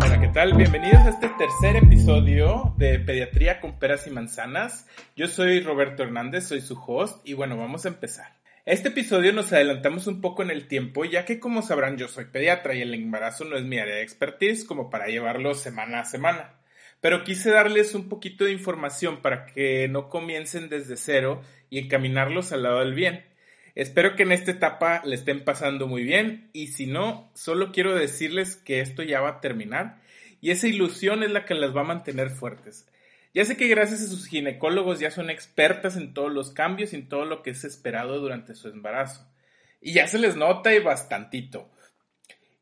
Hola, ¿qué tal? Bienvenidos a este tercer episodio de Pediatría con Peras y Manzanas. Yo soy Roberto Hernández, soy su host y bueno, vamos a empezar. Este episodio nos adelantamos un poco en el tiempo, ya que como sabrán yo soy pediatra y el embarazo no es mi área de expertise como para llevarlo semana a semana. Pero quise darles un poquito de información para que no comiencen desde cero y encaminarlos al lado del bien. Espero que en esta etapa le estén pasando muy bien y si no, solo quiero decirles que esto ya va a terminar y esa ilusión es la que las va a mantener fuertes. Ya sé que gracias a sus ginecólogos ya son expertas en todos los cambios y en todo lo que es esperado durante su embarazo. Y ya se les nota y bastantito.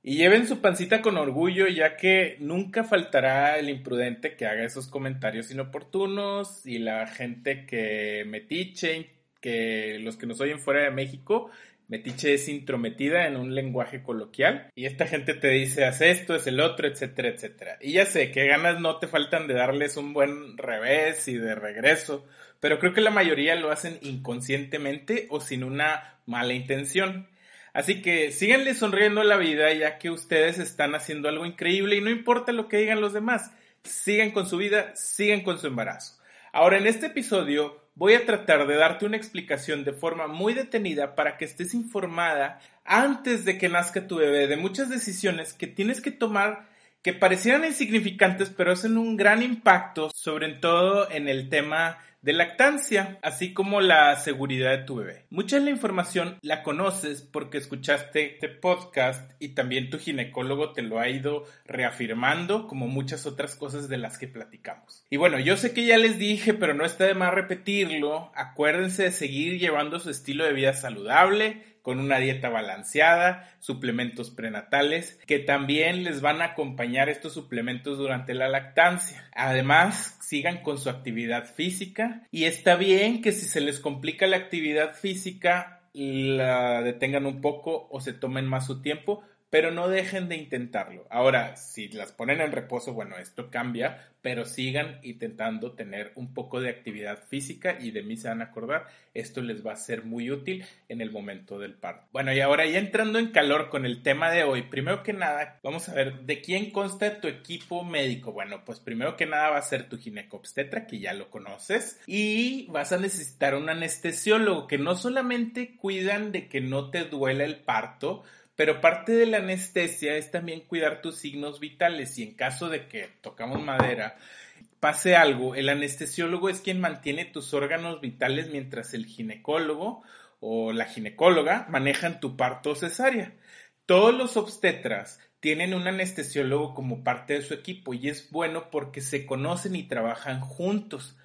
Y lleven su pancita con orgullo, ya que nunca faltará el imprudente que haga esos comentarios inoportunos y la gente que metiche, que los que nos oyen fuera de México, Metiche es intrometida en un lenguaje coloquial y esta gente te dice haz esto, es el otro, etcétera, etcétera. Y ya sé que ganas no te faltan de darles un buen revés y de regreso, pero creo que la mayoría lo hacen inconscientemente o sin una mala intención. Así que síganle sonriendo a la vida ya que ustedes están haciendo algo increíble y no importa lo que digan los demás, sigan con su vida, sigan con su embarazo. Ahora en este episodio voy a tratar de darte una explicación de forma muy detenida para que estés informada antes de que nazca tu bebé de muchas decisiones que tienes que tomar que parecieran insignificantes pero hacen un gran impacto sobre todo en el tema de lactancia, así como la seguridad de tu bebé. Mucha de la información la conoces porque escuchaste este podcast y también tu ginecólogo te lo ha ido reafirmando, como muchas otras cosas de las que platicamos. Y bueno, yo sé que ya les dije, pero no está de más repetirlo. Acuérdense de seguir llevando su estilo de vida saludable, con una dieta balanceada, suplementos prenatales, que también les van a acompañar estos suplementos durante la lactancia. Además, sigan con su actividad física y está bien que si se les complica la actividad física, la detengan un poco o se tomen más su tiempo, pero no dejen de intentarlo. Ahora, si las ponen en reposo, bueno, esto cambia, pero sigan intentando tener un poco de actividad física y de mí se van a acordar, esto les va a ser muy útil en el momento del parto. Bueno, y ahora ya entrando en calor con el tema de hoy, primero que nada, vamos a ver de quién consta tu equipo médico. Bueno, pues primero que nada va a ser tu ginecobstetra, que ya lo conoces, y vas a necesitar un anestesiólogo que no solamente cuidan de que no te duela el parto, pero parte de la anestesia es también cuidar tus signos vitales y en caso de que tocamos madera, pase algo, el anestesiólogo es quien mantiene tus órganos vitales mientras el ginecólogo o la ginecóloga manejan tu parto cesárea. Todos los obstetras tienen un anestesiólogo como parte de su equipo y es bueno porque se conocen y trabajan juntos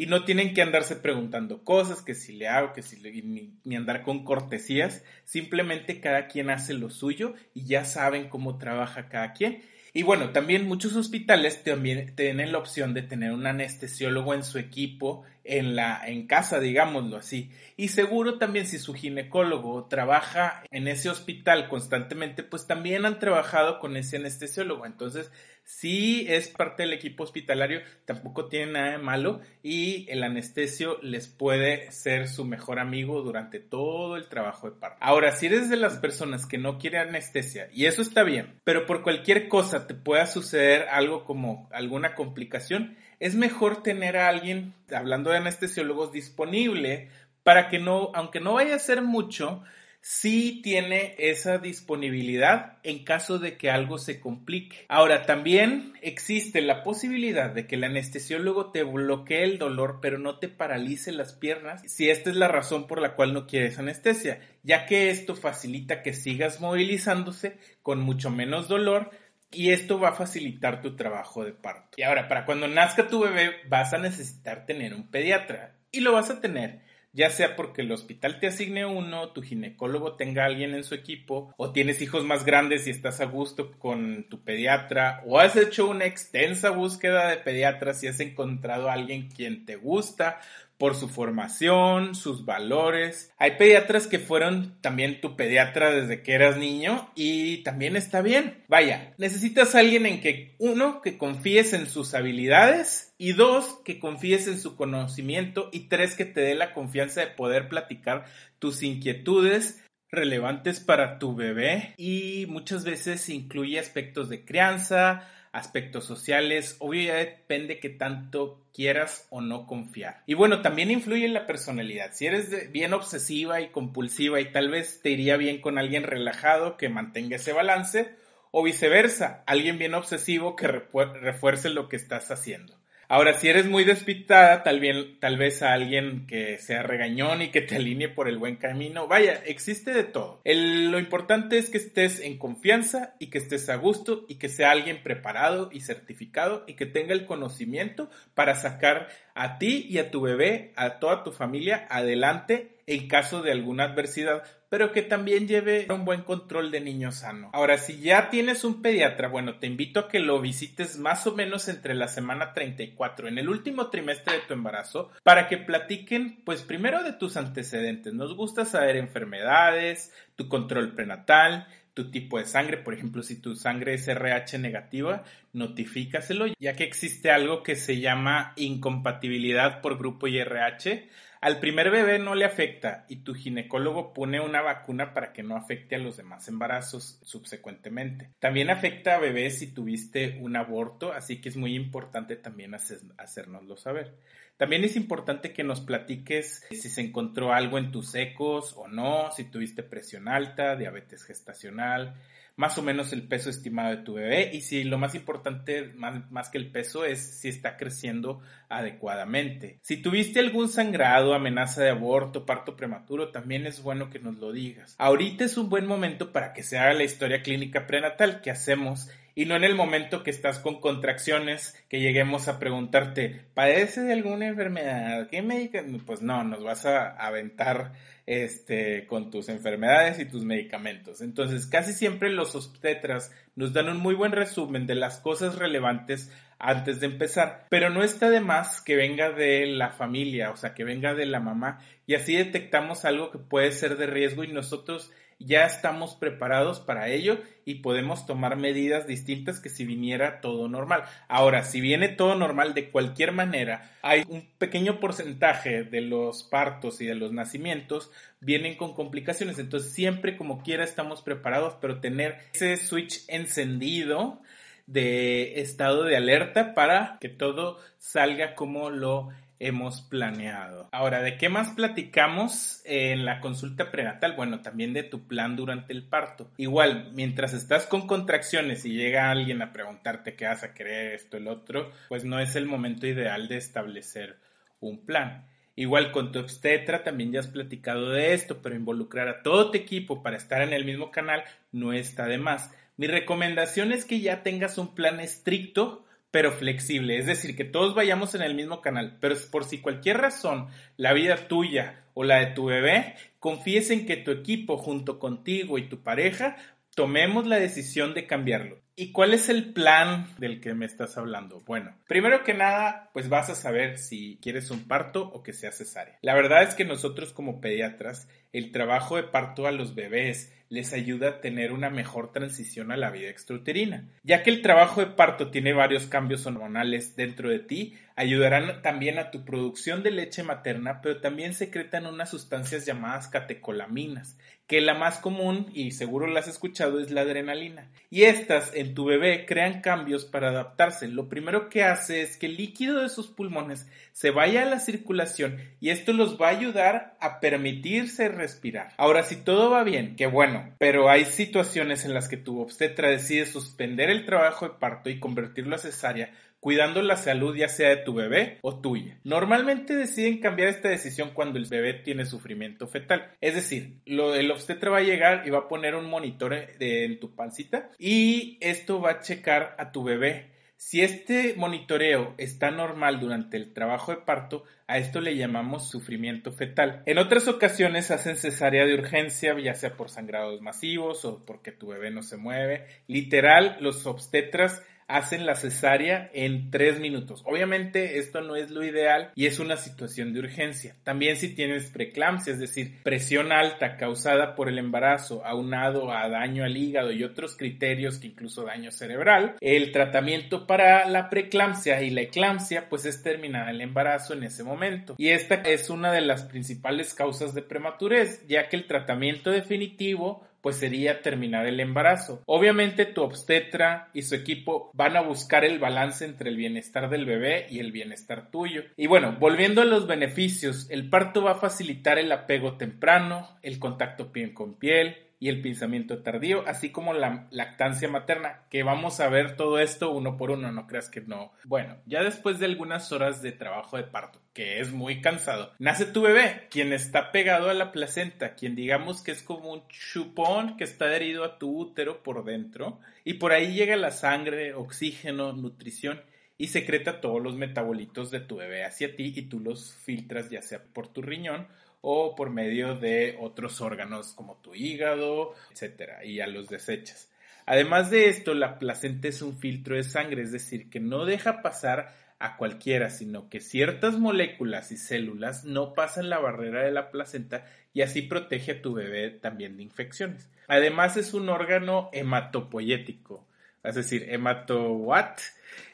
y no tienen que andarse preguntando cosas, que si le hago, que si le, ni, ni, andar con cortesías, simplemente cada quien hace lo suyo y ya saben cómo trabaja cada quien. Y bueno, también muchos hospitales también tienen la opción de tener un anestesiólogo en su equipo en la en casa, digámoslo así. Y seguro también si su ginecólogo trabaja en ese hospital constantemente, pues también han trabajado con ese anestesiólogo. Entonces, si es parte del equipo hospitalario, tampoco tiene nada de malo y el anestesio les puede ser su mejor amigo durante todo el trabajo de parto. Ahora, si eres de las personas que no quiere anestesia, y eso está bien, pero por cualquier cosa te pueda suceder algo como alguna complicación, es mejor tener a alguien, hablando de anestesiólogos, disponible para que no, aunque no vaya a ser mucho, sí tiene esa disponibilidad en caso de que algo se complique. Ahora, también existe la posibilidad de que el anestesiólogo te bloquee el dolor, pero no te paralice las piernas, si esta es la razón por la cual no quieres anestesia, ya que esto facilita que sigas movilizándose con mucho menos dolor, y esto va a facilitar tu trabajo de parto. Y ahora, para cuando nazca tu bebé, vas a necesitar tener un pediatra. y lo vas a tener ya sea porque el hospital te asigne uno, tu ginecólogo tenga alguien en su equipo, o tienes hijos más grandes y estás a gusto con tu pediatra, o has hecho una extensa búsqueda de pediatras y has encontrado a alguien quien te gusta, por su formación, sus valores. Hay pediatras que fueron también tu pediatra desde que eras niño y también está bien. Vaya, necesitas a alguien en que, uno, que confíes en sus habilidades y dos, que confíes en su conocimiento y tres, que te dé la confianza de poder platicar tus inquietudes relevantes para tu bebé y muchas veces incluye aspectos de crianza, aspectos sociales, obvio ya depende que tanto quieras o no confiar. Y bueno, también influye en la personalidad. Si eres bien obsesiva y compulsiva y tal vez te iría bien con alguien relajado que mantenga ese balance, o viceversa, alguien bien obsesivo que refuerce lo que estás haciendo. Ahora, si eres muy despistada, tal, bien, tal vez a alguien que sea regañón y que te alinee por el buen camino. Vaya, existe de todo. lo importante es que estés en confianza y que estés a gusto y que sea alguien preparado y certificado y que tenga el conocimiento para sacar a ti y a tu bebé, a toda tu familia adelante en caso de alguna adversidad, pero que también lleve un buen control de niño sano. Ahora, si ya tienes un pediatra, bueno, te invito a que lo visites más o menos entre la semana 34, en el último trimestre de tu embarazo, para que platiquen, pues primero de tus antecedentes. Nos gusta saber enfermedades, tu control prenatal, tu tipo de sangre, por ejemplo, si tu sangre es RH negativa, notifícaselo, ya que existe algo que se llama incompatibilidad por grupo IRH al primer bebé no le afecta y tu ginecólogo pone una vacuna para que no afecte a los demás embarazos subsecuentemente. También afecta a bebés si tuviste un aborto, así que es muy importante también hacer, hacérnoslo saber. También es importante que nos platiques si se encontró algo en tus ecos o no, si tuviste presión alta, diabetes gestacional, más o menos el peso estimado de tu bebé y si lo más importante, más, que el peso, es si está creciendo adecuadamente. Si tuviste algún sangrado, amenaza de aborto, parto prematuro, también es bueno que nos lo digas. Ahorita es un buen momento para que se haga la historia clínica prenatal que hacemos y no en el momento que estás con contracciones que lleguemos a preguntarte, ¿padece de alguna enfermedad? ¿Qué médica? Pues no, nos vas a aventar este, con tus enfermedades y tus medicamentos. Entonces, casi siempre los obstetras nos dan un muy buen resumen de las cosas relevantes antes de empezar, pero no está de más que venga de la familia, o sea, que venga de la mamá y así detectamos algo que puede ser de riesgo y nosotros ya estamos preparados para ello y podemos tomar medidas distintas que si viniera todo normal. Ahora, si viene todo normal de cualquier manera, hay un pequeño porcentaje de los partos y de los nacimientos vienen con complicaciones. Entonces, siempre como quiera estamos preparados, pero tener ese switch encendido de estado de alerta para que todo salga como lo hemos planeado. Ahora, ¿de qué más platicamos en la consulta prenatal? Bueno, también de tu plan durante el parto. Igual, mientras estás con contracciones y llega alguien a preguntarte qué vas a querer, esto, el otro, pues no es el momento ideal de establecer un plan. Igual con tu obstetra también ya has platicado de esto, pero involucrar a todo tu equipo para estar en el mismo canal no está de más. Mi recomendación es que ya tengas un plan estricto pero flexible, es decir, que todos vayamos en el mismo canal, pero por si cualquier razón la vida tuya o la de tu bebé, confíes en que tu equipo junto contigo y tu pareja tomemos la decisión de cambiarlo. ¿Y cuál es el plan del que me estás hablando? Bueno, primero que nada, pues vas a saber si quieres un parto o que sea cesárea. La verdad es que nosotros como pediatras, el trabajo de parto a los bebés les ayuda a tener una mejor transición a la vida extrauterina. Ya que el trabajo de parto tiene varios cambios hormonales dentro de ti, ayudarán también a tu producción de leche materna, pero también secretan unas sustancias llamadas catecolaminas, que la más común, y seguro la has escuchado, es la adrenalina. Y estas en tu bebé crean cambios para adaptarse. Lo primero que hace es que el líquido de sus pulmones se vaya a la circulación y esto los va a ayudar a permitirse respirar. Ahora, si todo va bien, qué bueno, pero hay situaciones en las que tu obstetra decide suspender el trabajo de parto y convertirlo a cesárea cuidando la salud ya sea de tu bebé o tuya. Normalmente deciden cambiar esta decisión cuando el bebé tiene sufrimiento fetal. Es decir, el obstetra va a llegar y va a poner un monitor en tu pancita y esto va a checar a tu bebé Si este monitoreo está normal durante el trabajo de parto, a esto le llamamos sufrimiento fetal. En otras ocasiones hacen cesárea de urgencia, ya sea por sangrados masivos o porque tu bebé no se mueve. Literal, los obstetras hacen la cesárea en tres minutos. Obviamente esto no es lo ideal y es una situación de urgencia. También si tienes preeclampsia, es decir, presión alta causada por el embarazo aunado a daño al hígado y otros criterios que incluso daño cerebral, el tratamiento para la preeclampsia y la eclampsia pues es terminar el embarazo en ese momento. Y esta es una de las principales causas de prematurez, ya que el tratamiento definitivo pues sería terminar el embarazo. Obviamente tu obstetra y su equipo van a buscar el balance entre el bienestar del bebé y el bienestar tuyo. Y bueno, volviendo a los beneficios, el parto va a facilitar el apego temprano, el contacto piel con piel, y el pensamiento tardío, así como la lactancia materna, que vamos a ver todo esto uno por uno, no creas que no. Bueno, ya después de algunas horas de trabajo de parto, que es muy cansado, nace tu bebé, quien está pegado a la placenta, quien digamos que es como un chupón que está adherido a tu útero por dentro, y por ahí llega la sangre, oxígeno, nutrición, y secreta todos los metabolitos de tu bebé hacia ti y tú los filtras ya sea por tu riñón o por medio de otros órganos como tu hígado, etcétera, y a los desechas. Además de esto, la placenta es un filtro de sangre, es decir, que no deja pasar a cualquiera, sino que ciertas moléculas y células no pasan la barrera de la placenta y así protege a tu bebé también de infecciones. Además es un órgano hematopoyético, es decir, hemato what?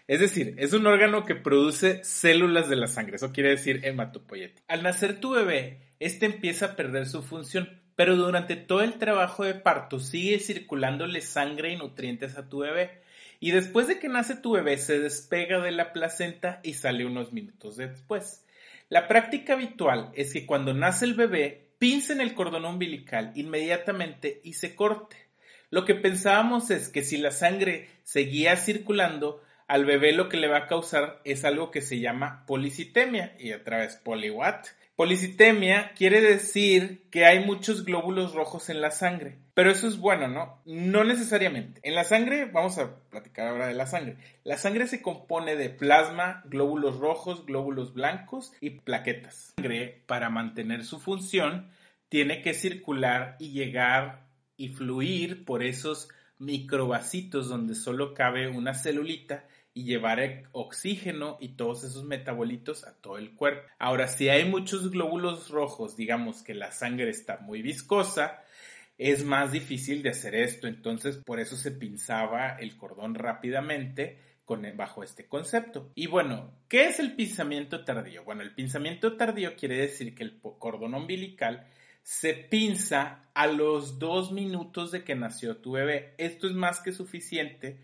Es decir, es un órgano que produce células de la sangre, eso quiere decir hematopoyético. Al nacer tu bebé, este empieza a perder su función, pero durante todo el trabajo de parto sigue circulándole sangre y nutrientes a tu bebé. Y después de que nace tu bebé se despega de la placenta y sale unos minutos después. La práctica habitual es que cuando nace el bebé pincen el cordón umbilical inmediatamente y se corte. Lo que pensábamos es que si la sangre seguía circulando, al bebé lo que le va a causar es algo que se llama policitemia y otra vez poliwat Policitemia quiere decir que hay muchos glóbulos rojos en la sangre, pero eso es bueno, ¿no? No necesariamente. En la sangre, vamos a platicar ahora de la sangre. La sangre se compone de plasma, glóbulos rojos, glóbulos blancos y plaquetas. La sangre, para mantener su función, tiene que circular y llegar y fluir por esos microvasitos donde solo cabe una celulita y llevar oxígeno y todos esos metabolitos a todo el cuerpo. Ahora, si hay muchos glóbulos rojos, digamos que la sangre está muy viscosa, es más difícil de hacer esto, entonces por eso se pinzaba el cordón rápidamente con, bajo este concepto. Y bueno, ¿qué es el pinzamiento tardío? Bueno, el pinzamiento tardío quiere decir que el cordón umbilical se pinza a los dos minutos de que nació tu bebé. Esto es más que suficiente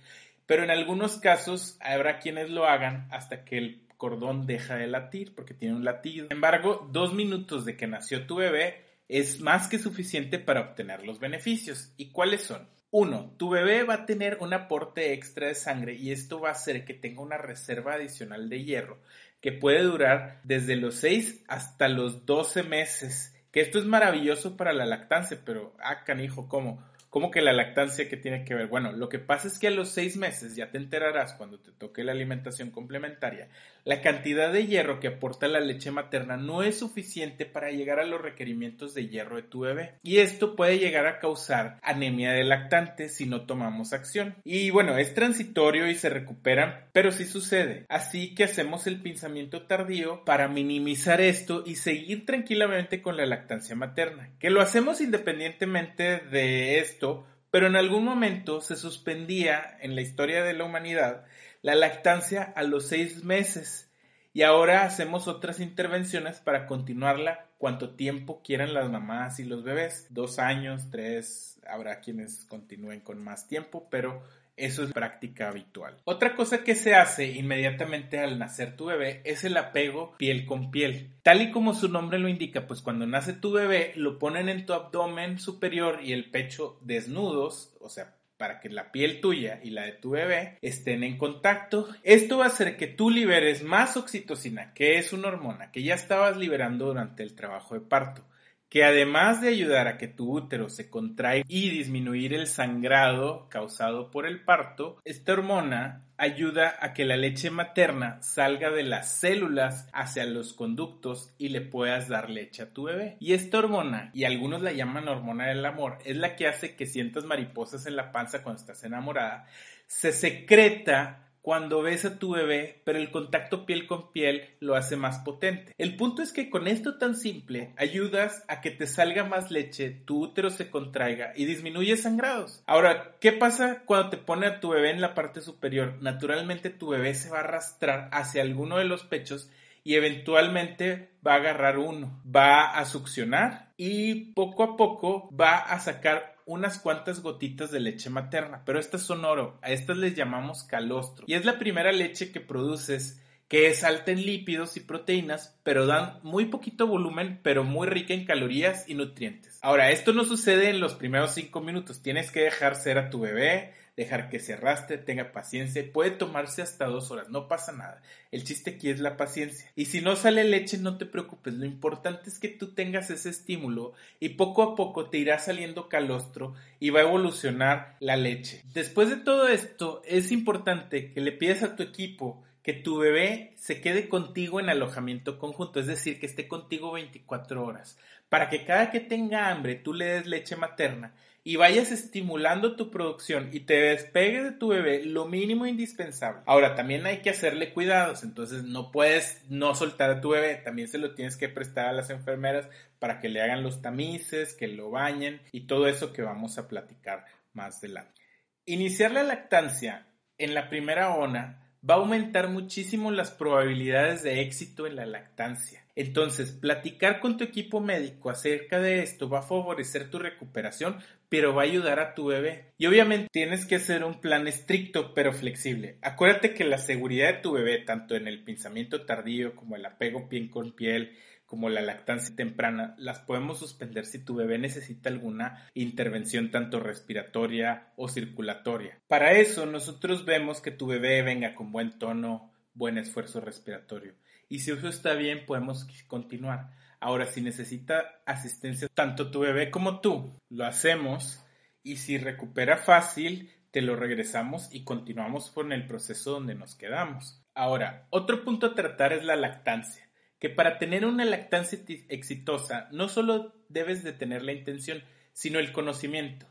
pero en algunos casos habrá quienes lo hagan hasta que el cordón deja de latir porque tiene un latido. Sin embargo, dos minutos de que nació tu bebé es más que suficiente para obtener los beneficios. ¿Y cuáles son? Uno, tu bebé va a tener un aporte extra de sangre y esto va a hacer que tenga una reserva adicional de hierro que puede durar desde los 6 hasta los 12 meses. Que esto es maravilloso para la lactancia, pero ah, canijo, ¿cómo? ¿Cómo que la lactancia que tiene que ver? Bueno, lo que pasa es que a los seis meses ya te enterarás cuando te toque la alimentación complementaria. La cantidad de hierro que aporta la leche materna no es suficiente para llegar a los requerimientos de hierro de tu bebé. Y esto puede llegar a causar anemia de lactante si no tomamos acción. Y bueno, es transitorio y se recupera, pero sí sucede. Así que hacemos el pinzamiento tardío para minimizar esto y seguir tranquilamente con la lactancia materna. Que lo hacemos independientemente de esto pero en algún momento se suspendía en la historia de la humanidad la lactancia a los seis meses y ahora hacemos otras intervenciones para continuarla cuanto tiempo quieran las mamás y los bebés. Dos años, tres, habrá quienes continúen con más tiempo, pero eso es práctica habitual. Otra cosa que se hace inmediatamente al nacer tu bebé es el apego piel con piel. Tal y como su nombre lo indica, pues cuando nace tu bebé lo ponen en tu abdomen superior y el pecho desnudos, o sea, para que la piel tuya y la de tu bebé estén en contacto. Esto va a hacer que tú liberes más oxitocina, que es una hormona que ya estabas liberando durante el trabajo de parto que además de ayudar a que tu útero se contraiga y disminuir el sangrado causado por el parto, esta hormona ayuda a que la leche materna salga de las células hacia los conductos y le puedas dar leche a tu bebé. Y esta hormona, y algunos la llaman hormona del amor, es la que hace que sientas mariposas en la panza cuando estás enamorada, se secreta cuando ves a tu bebé, pero el contacto piel con piel lo hace más potente. El punto es que con esto tan simple ayudas a que te salga más leche, tu útero se contraiga y disminuye sangrados. Ahora, ¿qué pasa cuando te pone a tu bebé en la parte superior? Naturalmente tu bebé se va a arrastrar hacia alguno de los pechos y eventualmente va a agarrar uno, va a succionar y poco a poco va a sacar unas cuantas gotitas de leche materna, pero estas son oro, a estas les llamamos calostro y es la primera leche que produces que es alta en lípidos y proteínas, pero dan muy poquito volumen, pero muy rica en calorías y nutrientes. Ahora, esto no sucede en los primeros 5 minutos, tienes que dejar ser a tu bebé, dejar que se arrastre, tenga paciencia, puede tomarse hasta dos horas, no pasa nada. El chiste aquí es la paciencia. Y si no sale leche, no te preocupes, lo importante es que tú tengas ese estímulo y poco a poco te irá saliendo calostro y va a evolucionar la leche. Después de todo esto, es importante que le pidas a tu equipo que tu bebé se quede contigo en alojamiento conjunto, es decir, que esté contigo 24 horas, para que cada que tenga hambre tú le des leche materna y vayas estimulando tu producción y te despegues de tu bebé lo mínimo indispensable. Ahora, también hay que hacerle cuidados, entonces no puedes no soltar a tu bebé, también se lo tienes que prestar a las enfermeras para que le hagan los tamices, que lo bañen y todo eso que vamos a platicar más adelante. Iniciar la lactancia en la primera ona va a aumentar muchísimo las probabilidades de éxito en la lactancia. Entonces, platicar con tu equipo médico acerca de esto va a favorecer tu recuperación, pero va a ayudar a tu bebé. Y obviamente tienes que hacer un plan estricto pero flexible. Acuérdate que la seguridad de tu bebé, tanto en el pensamiento tardío como el apego piel con piel, como la lactancia temprana, las podemos suspender si tu bebé necesita alguna intervención tanto respiratoria o circulatoria. Para eso nosotros vemos que tu bebé venga con buen tono, buen esfuerzo respiratorio. Y si eso está bien, podemos continuar. Ahora, si necesita asistencia tanto tu bebé como tú, lo hacemos y si recupera fácil, te lo regresamos y continuamos con el proceso donde nos quedamos. Ahora, otro punto a tratar es la lactancia que para tener una lactancia exitosa no solo debes de tener la intención, sino el conocimiento.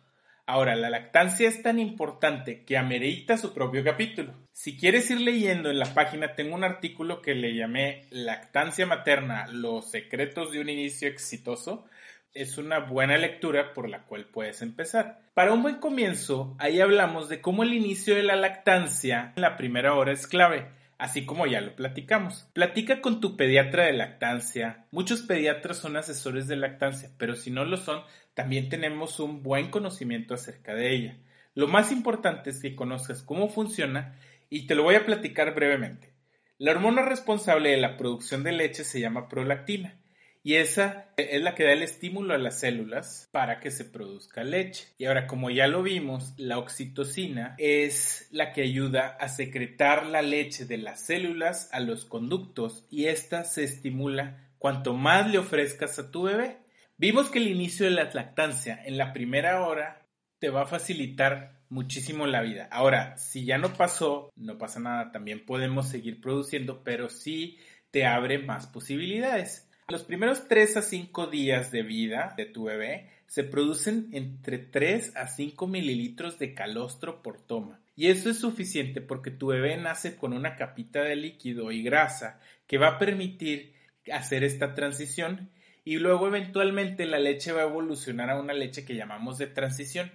Ahora, la lactancia es tan importante que amerita su propio capítulo. Si quieres ir leyendo en la página, tengo un artículo que le llamé Lactancia materna, los secretos de un inicio exitoso. Es una buena lectura por la cual puedes empezar. Para un buen comienzo, ahí hablamos de cómo el inicio de la lactancia en la primera hora es clave así como ya lo platicamos. Platica con tu pediatra de lactancia. Muchos pediatras son asesores de lactancia, pero si no lo son, también tenemos un buen conocimiento acerca de ella. Lo más importante es que conozcas cómo funciona y te lo voy a platicar brevemente. La hormona responsable de la producción de leche se llama prolactina y esa es la que da el estímulo a las células para que se produzca leche. Y ahora, como ya lo vimos, la oxitocina es la que ayuda a secretar la leche de las células a los conductos y esta se estimula cuanto más le ofrezcas a tu bebé. Vimos que el inicio de la lactancia en la primera hora te va a facilitar muchísimo la vida. Ahora, si ya no pasó, no pasa nada, también podemos seguir produciendo, pero sí te abre más posibilidades. Los primeros 3 a 5 días de vida de tu bebé se producen entre 3 a 5 mililitros de calostro por toma. Y eso es suficiente porque tu bebé nace con una capita de líquido y grasa que va a permitir hacer esta transición y luego eventualmente la leche va a evolucionar a una leche que llamamos de transición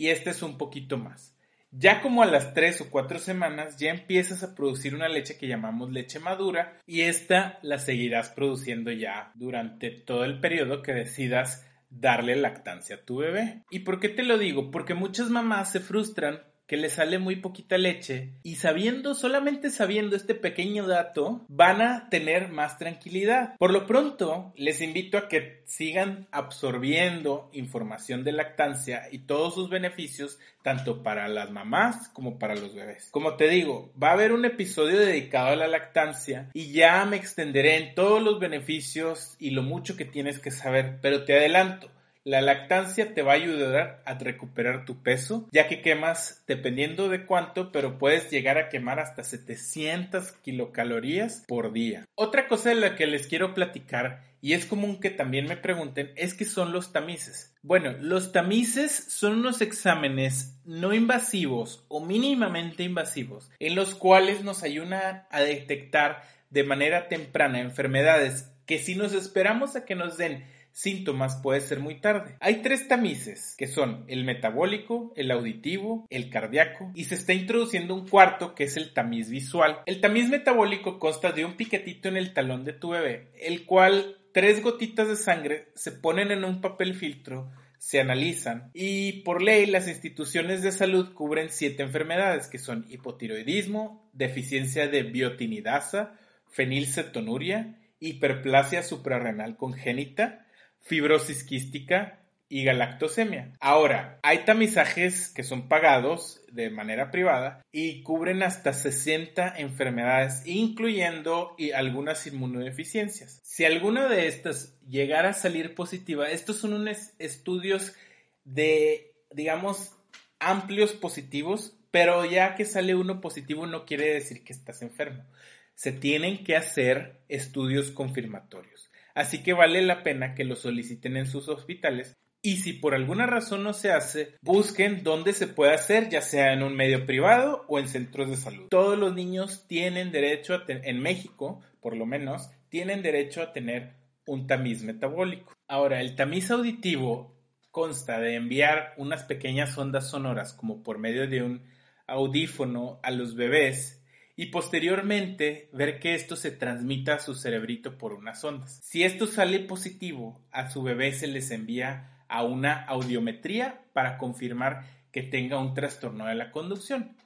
y esta es un poquito más. Ya como a las 3 o 4 semanas ya empiezas a producir una leche que llamamos leche madura y esta la seguirás produciendo ya durante todo el periodo que decidas darle lactancia a tu bebé. ¿Y por qué te lo digo? Porque muchas mamás se frustran que les sale muy poquita leche y sabiendo, solamente sabiendo este pequeño dato, van a tener más tranquilidad. Por lo pronto, les invito a que sigan absorbiendo información de lactancia y todos sus beneficios, tanto para las mamás como para los bebés. Como te digo, va a haber un episodio dedicado a la lactancia y ya me extenderé en todos los beneficios y lo mucho que tienes que saber, pero te adelanto la lactancia te va a ayudar a recuperar tu peso, ya que quemas dependiendo de cuánto, pero puedes llegar a quemar hasta 700 kilocalorías por día. Otra cosa de la que les quiero platicar, y es común que también me pregunten, es que son los tamices. Bueno, los tamices son unos exámenes no invasivos o mínimamente invasivos, en los cuales nos ayudan a detectar de manera temprana enfermedades que si nos esperamos a que nos den síntomas puede ser muy tarde. Hay tres tamices, que son el metabólico, el auditivo, el cardíaco, y se está introduciendo un cuarto que es el tamiz visual. El tamiz metabólico consta de un piquetito en el talón de tu bebé, el cual tres gotitas de sangre se ponen en un papel filtro se analizan y por ley las instituciones de salud cubren siete enfermedades que son hipotiroidismo, deficiencia de biotinidasa, fenilcetonuria, hiperplasia suprarrenal congénita, fibrosis quística y galactosemia. Ahora, hay tamizajes que son pagados de manera privada y cubren hasta 60 enfermedades, incluyendo algunas inmunodeficiencias. Si alguna de estas llegara a salir positiva, estos son unos estudios de, digamos, amplios positivos, pero ya que sale uno positivo no quiere decir que estás enfermo. Se tienen que hacer estudios confirmatorios así que vale la pena que lo soliciten en sus hospitales y si por alguna razón no se hace, busquen dónde se puede hacer, ya sea en un medio privado o en centros de salud. Todos los niños tienen derecho a en México, por lo menos, tienen derecho a tener un tamiz metabólico. Ahora, el tamiz auditivo consta de enviar unas pequeñas ondas sonoras como por medio de un audífono a los bebés y posteriormente ver que esto se transmita a su cerebrito por unas ondas. Si esto sale positivo, a su bebé se les envía a una audiometría para confirmar que tenga un trastorno de la conducción.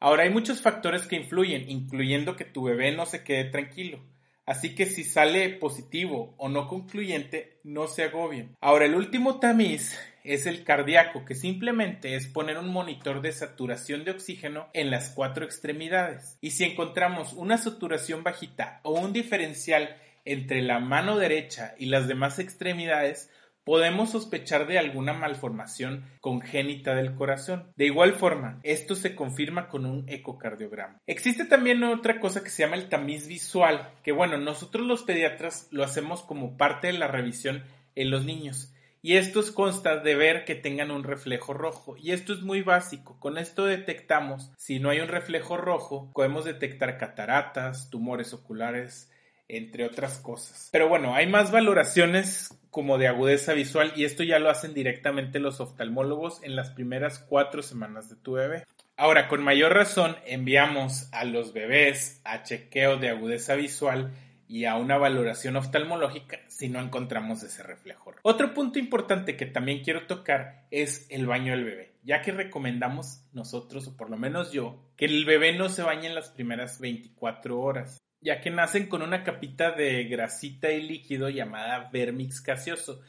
Ahora hay muchos factores que influyen, incluyendo que tu bebé no se quede tranquilo. Así que si sale positivo o no concluyente, no se agobien. Ahora el último tamiz es el cardíaco, que simplemente es poner un monitor de saturación de oxígeno en las cuatro extremidades. Y si encontramos una saturación bajita o un diferencial entre la mano derecha y las demás extremidades, podemos sospechar de alguna malformación congénita del corazón. De igual forma, esto se confirma con un ecocardiograma. Existe también otra cosa que se llama el tamiz visual, que bueno, nosotros los pediatras lo hacemos como parte de la revisión en los niños y estos consta de ver que tengan un reflejo rojo. Y esto es muy básico. Con esto detectamos, si no hay un reflejo rojo, podemos detectar cataratas, tumores oculares, entre otras cosas. Pero bueno, hay más valoraciones como de agudeza visual y esto ya lo hacen directamente los oftalmólogos en las primeras cuatro semanas de tu bebé. Ahora, con mayor razón, enviamos a los bebés a chequeo de agudeza visual y a una valoración oftalmológica si no encontramos ese reflejo. Otro punto importante que también quiero tocar es el baño del bebé, ya que recomendamos nosotros, o por lo menos yo, que el bebé no se bañe en las primeras 24 horas, ya que nacen con una capita de grasita y líquido llamada vermix gaseoso,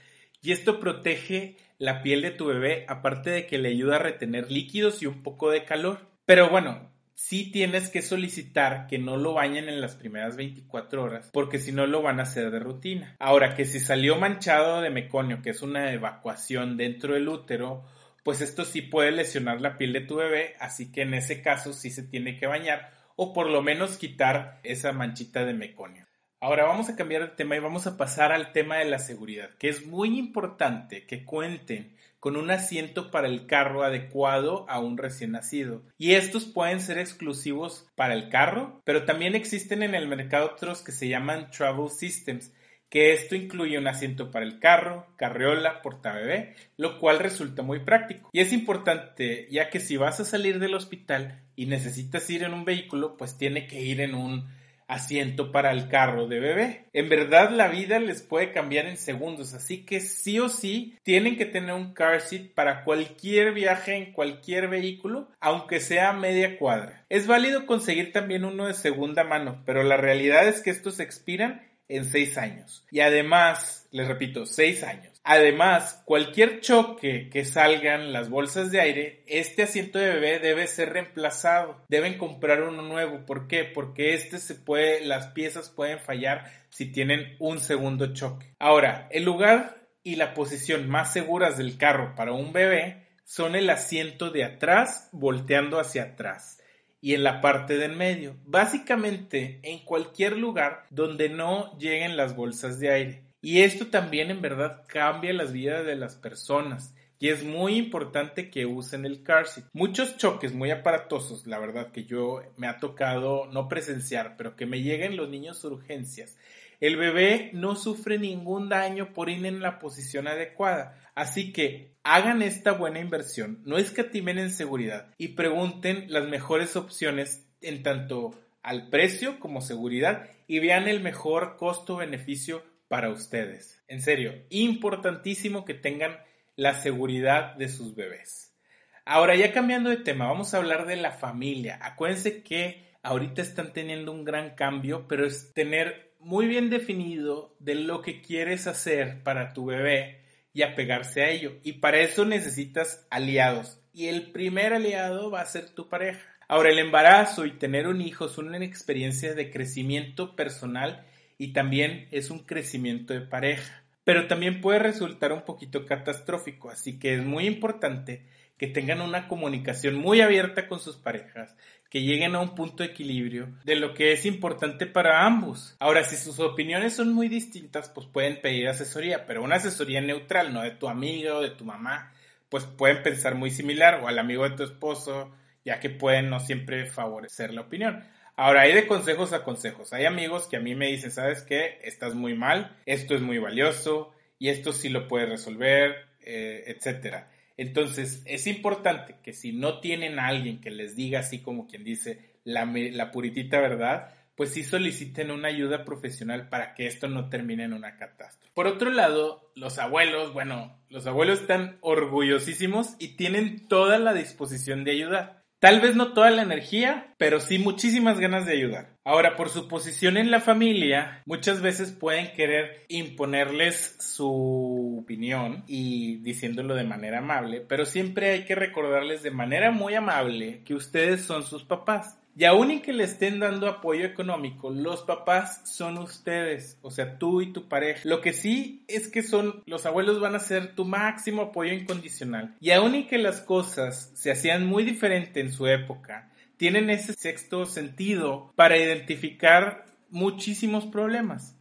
y esto protege la piel de tu bebé, aparte de que le ayuda a retener líquidos y un poco de calor. Pero bueno, sí tienes que solicitar que no lo bañen en las primeras 24 horas, porque si no lo van a hacer de rutina. Ahora, que si salió manchado de meconio, que es una evacuación dentro del útero, pues esto sí puede lesionar la piel de tu bebé, así que en ese caso sí se tiene que bañar o por lo menos quitar esa manchita de meconio. Ahora vamos a cambiar de tema y vamos a pasar al tema de la seguridad, que es muy importante que cuenten con un asiento para el carro adecuado a un recién nacido. Y estos pueden ser exclusivos para el carro, pero también existen en el mercado otros que se llaman Travel Systems, que esto incluye un asiento para el carro, carriola, portabebé, lo cual resulta muy práctico. Y es importante, ya que si vas a salir del hospital y necesitas ir en un vehículo, pues tiene que ir en un asiento para el carro de bebé. En verdad la vida les puede cambiar en segundos, así que sí o sí tienen que tener un car seat para cualquier viaje en cualquier vehículo, aunque sea media cuadra. Es válido conseguir también uno de segunda mano, pero la realidad es que estos expiran en seis años. Y además, les repito, seis años. Además, cualquier choque que salgan las bolsas de aire, este asiento de bebé debe ser reemplazado. Deben comprar uno nuevo. ¿Por qué? Porque este se puede, las piezas pueden fallar si tienen un segundo choque. Ahora, el lugar y la posición más seguras del carro para un bebé son el asiento de atrás volteando hacia atrás y en la parte del medio. Básicamente en cualquier lugar donde no lleguen las bolsas de aire. Y esto también en verdad cambia las vidas de las personas. Y es muy importante que usen el car seat. Muchos choques muy aparatosos, la verdad que yo me ha tocado no presenciar, pero que me lleguen los niños urgencias. El bebé no sufre ningún daño por ir en la posición adecuada. Así que hagan esta buena inversión, no escatimen en seguridad y pregunten las mejores opciones en tanto al precio como seguridad y vean el mejor costo-beneficio para ustedes. En serio, importantísimo que tengan la seguridad de sus bebés. Ahora, ya cambiando de tema, vamos a hablar de la familia. Acuérdense que ahorita están teniendo un gran cambio, pero es tener muy bien definido de lo que quieres hacer para tu bebé y apegarse a ello. Y para eso necesitas aliados. Y el primer aliado va a ser tu pareja. Ahora, el embarazo y tener un hijo son una experiencia de crecimiento personal y también es un crecimiento de pareja. Pero también puede resultar un poquito catastrófico, así que es muy importante que tengan una comunicación muy abierta con sus parejas, que lleguen a un punto de equilibrio de lo que es importante para ambos. Ahora, si sus opiniones son muy distintas, pues pueden pedir asesoría, pero una asesoría neutral, no de tu amigo o de tu mamá, pues pueden pensar muy similar o al amigo de tu esposo, ya que pueden no siempre favorecer la opinión. Ahora, hay de consejos a consejos. Hay amigos que a mí me dicen, ¿sabes qué? Estás muy mal, esto es muy valioso y esto sí lo puedes resolver, eh, etcétera. Entonces, es importante que si no tienen a alguien que les diga así como quien dice la, la puritita verdad, pues sí soliciten una ayuda profesional para que esto no termine en una catástrofe. Por otro lado, los abuelos, bueno, los abuelos están orgullosísimos y tienen toda la disposición de ayudar. Tal vez no toda la energía, pero sí muchísimas ganas de ayudar. Ahora, por su posición en la familia, muchas veces pueden querer imponerles su opinión y diciéndolo de manera amable, pero siempre hay que recordarles de manera muy amable que ustedes son sus papás. Y aún y que le estén dando apoyo económico, los papás son ustedes, o sea, tú y tu pareja. Lo que sí es que son, los abuelos van a ser tu máximo apoyo incondicional. Y aún y que las cosas se hacían muy diferente en su época, tienen ese sexto sentido para identificar muchísimos problemas.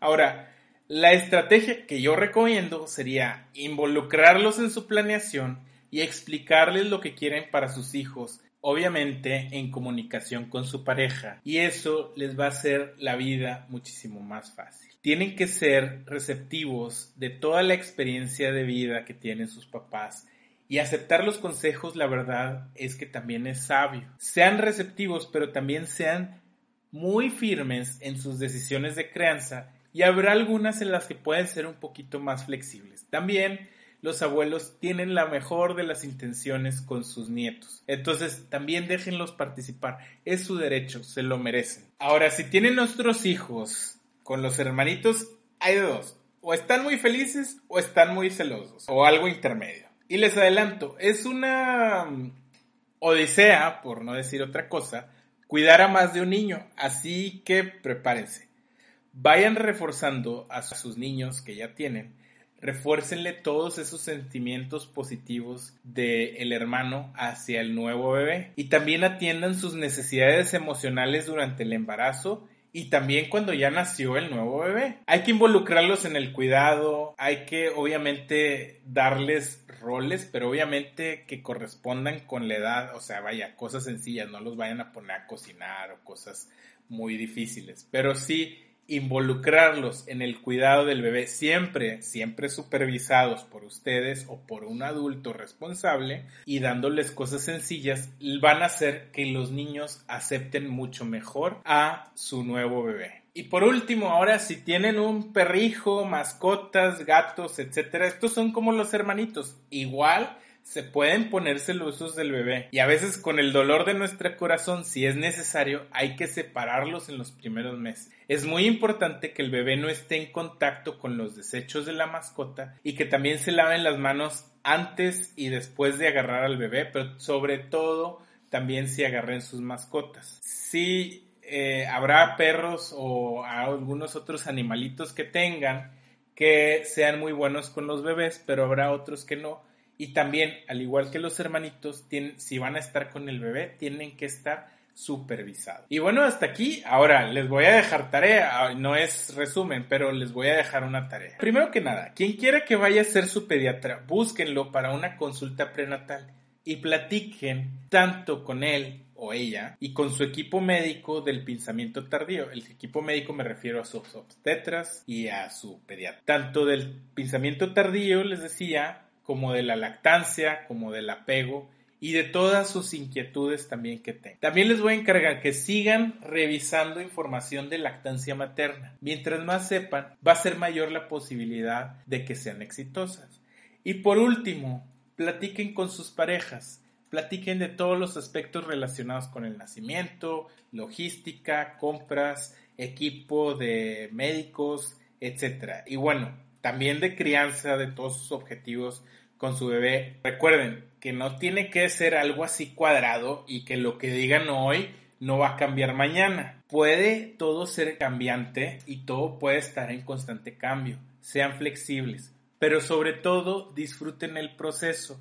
Ahora, la estrategia que yo recomiendo sería involucrarlos en su planeación y explicarles lo que quieren para sus hijos obviamente en comunicación con su pareja y eso les va a hacer la vida muchísimo más fácil. Tienen que ser receptivos de toda la experiencia de vida que tienen sus papás y aceptar los consejos, la verdad es que también es sabio. Sean receptivos, pero también sean muy firmes en sus decisiones de crianza y habrá algunas en las que pueden ser un poquito más flexibles. También los abuelos tienen la mejor de las intenciones con sus nietos. Entonces también déjenlos participar. Es su derecho, se lo merecen. Ahora, si tienen nuestros hijos con los hermanitos, hay dos. O están muy felices o están muy celosos. O algo intermedio. Y les adelanto, es una mm, odisea, por no decir otra cosa, cuidar a más de un niño. Así que prepárense. Vayan reforzando a sus niños que ya tienen refuércenle todos esos sentimientos positivos del hermano hacia el nuevo bebé. Y también atiendan sus necesidades emocionales durante el embarazo y también cuando ya nació el nuevo bebé. Hay que involucrarlos en el cuidado, hay que obviamente darles roles, pero obviamente que correspondan con la edad, o sea, vaya, cosas sencillas, no los vayan a poner a cocinar o cosas muy difíciles, pero sí involucrarlos en el cuidado del bebé siempre, siempre supervisados por ustedes o por un adulto responsable y dándoles cosas sencillas, van a hacer que los niños acepten mucho mejor a su nuevo bebé. Y por último, ahora si tienen un perrijo, mascotas, gatos, etcétera, estos son como los hermanitos. Igual se pueden poner celosos del bebé y a veces con el dolor de nuestro corazón, si es necesario, hay que separarlos en los primeros meses. Es muy importante que el bebé no esté en contacto con los desechos de la mascota y que también se laven las manos antes y después de agarrar al bebé, pero sobre todo también si agarren sus mascotas. Si eh, habrá perros o algunos otros animalitos que tengan que sean muy buenos con los bebés, pero habrá otros que no y también, al igual que los hermanitos, si van a estar con el bebé, tienen que estar supervisados. Y bueno, hasta aquí. Ahora les voy a dejar tarea. Ah, no es resumen, pero les voy a dejar una tarea. Primero que nada, quien quiera que vaya a ser su pediatra, búsquenlo para una consulta prenatal y platiquen tanto con él o ella y con su equipo médico del pensamiento tardío. El equipo médico me refiero a sus obstetras y a su pediatra. Tanto del pensamiento tardío, les decía, como de la lactancia, como del apego y de todas sus inquietudes también que tengan. También les voy a encargar que sigan revisando información de lactancia materna. Mientras más sepan, va a ser mayor la posibilidad de que sean exitosas. Y por último, platiquen con sus parejas. Platiquen de todos los aspectos relacionados con el nacimiento, logística, compras, equipo de médicos, etc. Y bueno, también de crianza, de todos sus objetivos con su bebé. Recuerden que no tiene que ser algo así cuadrado y que lo que digan hoy no va a cambiar mañana. Puede todo ser cambiante y todo puede estar en constante cambio. Sean flexibles, pero sobre todo disfruten el proceso.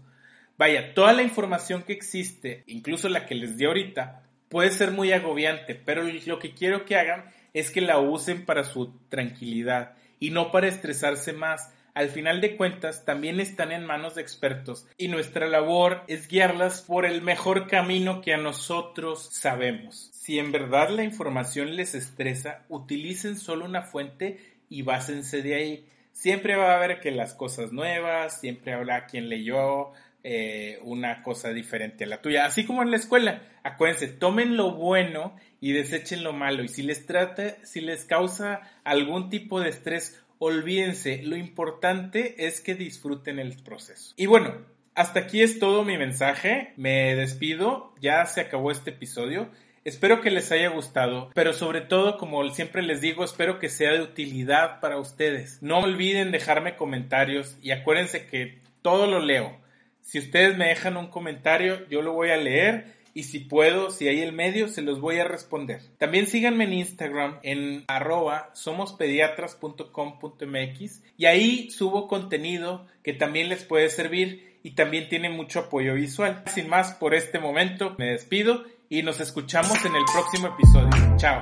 Vaya, toda la información que existe, incluso la que les di ahorita, puede ser muy agobiante, pero lo que quiero que hagan es que la usen para su tranquilidad y no para estresarse más al final de cuentas también están en manos de expertos y nuestra labor es guiarlas por el mejor camino que a nosotros sabemos. Si en verdad la información les estresa, utilicen solo una fuente y básense de ahí. Siempre va a haber que las cosas nuevas, siempre habrá quien leyó eh, una cosa diferente a la tuya. Así como en la escuela, acuérdense, tomen lo bueno y desechen lo malo. Y si les trata, si les causa algún tipo de estrés, olvídense, lo importante es que disfruten el proceso. Y bueno, hasta aquí es todo mi mensaje, me despido, ya se acabó este episodio. Espero que les haya gustado, pero sobre todo, como siempre les digo, espero que sea de utilidad para ustedes. No olviden dejarme comentarios y acuérdense que todo lo leo. Si ustedes me dejan un comentario, yo lo voy a leer y si puedo, si hay el medio, se los voy a responder. También síganme en Instagram en arroba somospediatras.com.mx y ahí subo contenido que también les puede servir y también tiene mucho apoyo visual. Sin más, por este momento me despido y nos escuchamos en el próximo episodio. Chao.